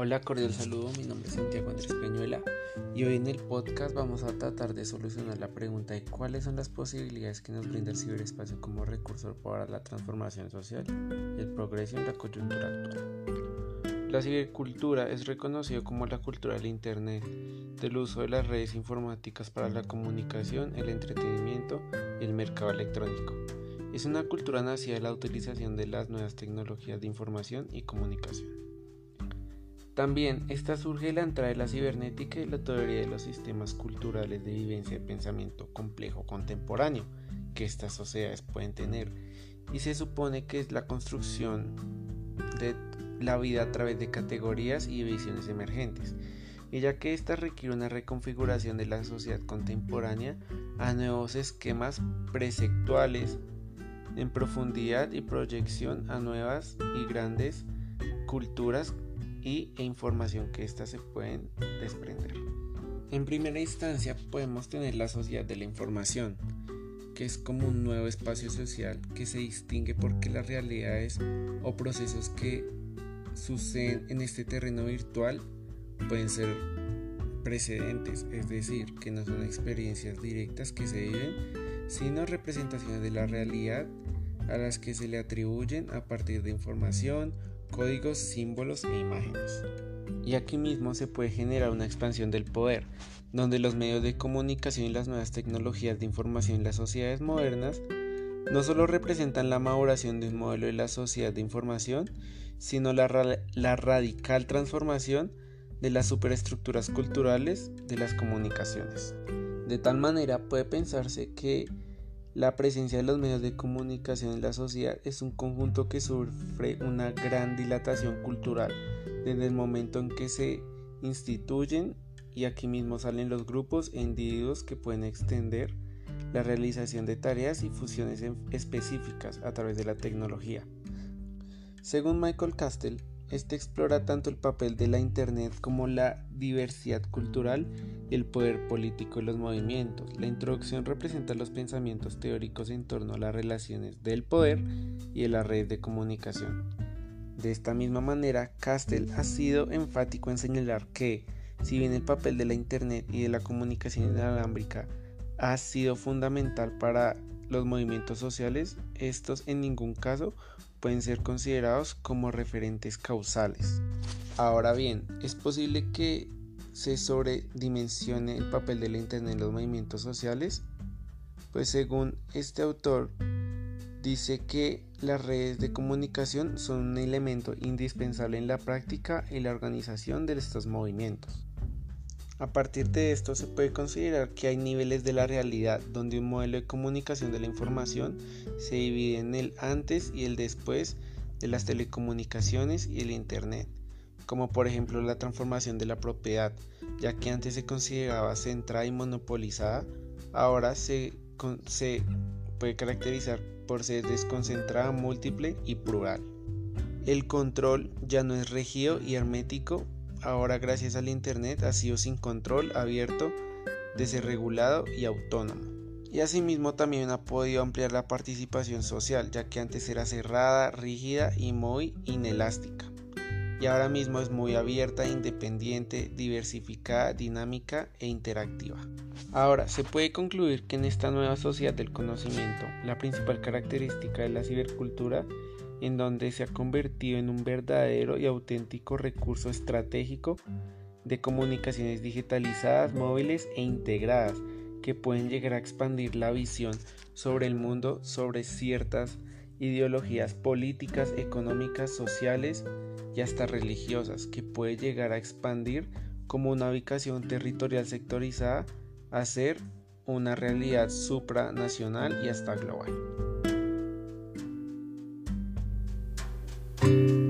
Hola, cordial saludo, mi nombre es Santiago Andrés Peñuela y hoy en el podcast vamos a tratar de solucionar la pregunta de cuáles son las posibilidades que nos brinda el ciberespacio como recurso para la transformación social y el progreso en la coyuntura actual. La cibercultura es reconocido como la cultura del Internet, del uso de las redes informáticas para la comunicación, el entretenimiento y el mercado electrónico. Es una cultura nacida de la utilización de las nuevas tecnologías de información y comunicación. También esta surge la entrada de la cibernética y la teoría de los sistemas culturales de vivencia y pensamiento complejo contemporáneo que estas sociedades pueden tener. Y se supone que es la construcción de la vida a través de categorías y visiones emergentes, y ya que esta requiere una reconfiguración de la sociedad contemporánea a nuevos esquemas preceptuales en profundidad y proyección a nuevas y grandes culturas y, e información que éstas se pueden desprender. En primera instancia podemos tener la sociedad de la información, que es como un nuevo espacio social que se distingue porque las realidades o procesos que suceden en este terreno virtual pueden ser precedentes, es decir, que no son experiencias directas que se viven, sino representaciones de la realidad a las que se le atribuyen a partir de información, códigos, símbolos e imágenes. Y aquí mismo se puede generar una expansión del poder, donde los medios de comunicación y las nuevas tecnologías de información en las sociedades modernas no solo representan la maduración de un modelo de la sociedad de información, sino la, la radical transformación de las superestructuras culturales de las comunicaciones. De tal manera puede pensarse que la presencia de los medios de comunicación en la sociedad es un conjunto que sufre una gran dilatación cultural desde el momento en que se instituyen y aquí mismo salen los grupos e individuos que pueden extender la realización de tareas y fusiones específicas a través de la tecnología. Según Michael Castell, este explora tanto el papel de la Internet como la diversidad cultural y el poder político de los movimientos. La introducción representa los pensamientos teóricos en torno a las relaciones del poder y de las redes de comunicación. De esta misma manera, Castell ha sido enfático en señalar que, si bien el papel de la Internet y de la comunicación inalámbrica ha sido fundamental para los movimientos sociales, estos en ningún caso pueden ser considerados como referentes causales. Ahora bien, es posible que se sobredimensione el papel de Internet en los movimientos sociales, pues según este autor dice que las redes de comunicación son un elemento indispensable en la práctica y la organización de estos movimientos. A partir de esto se puede considerar que hay niveles de la realidad donde un modelo de comunicación de la información se divide en el antes y el después de las telecomunicaciones y el Internet, como por ejemplo la transformación de la propiedad, ya que antes se consideraba centrada y monopolizada, ahora se, puede caracterizar por ser desconcentrada, múltiple y plural. El control ya no es regido y hermético ahora gracias al Internet ha sido sin control, abierto, desregulado y autónomo. Y asimismo también ha podido ampliar la participación social, ya que antes era cerrada, rígida y muy inelástica. Y ahora mismo es muy abierta, independiente, diversificada, dinámica e interactiva. Ahora, se puede concluir que en esta nueva sociedad del conocimiento, la principal característica de la cibercultura en donde se ha convertido en un verdadero y auténtico recurso estratégico de comunicaciones digitalizadas, móviles e integradas que pueden llegar a expandir la visión sobre el mundo, sobre ciertas ideologías políticas, económicas, sociales y hasta religiosas, que puede llegar a expandir como una ubicación territorial sectorizada a ser una realidad supranacional y hasta global. thank you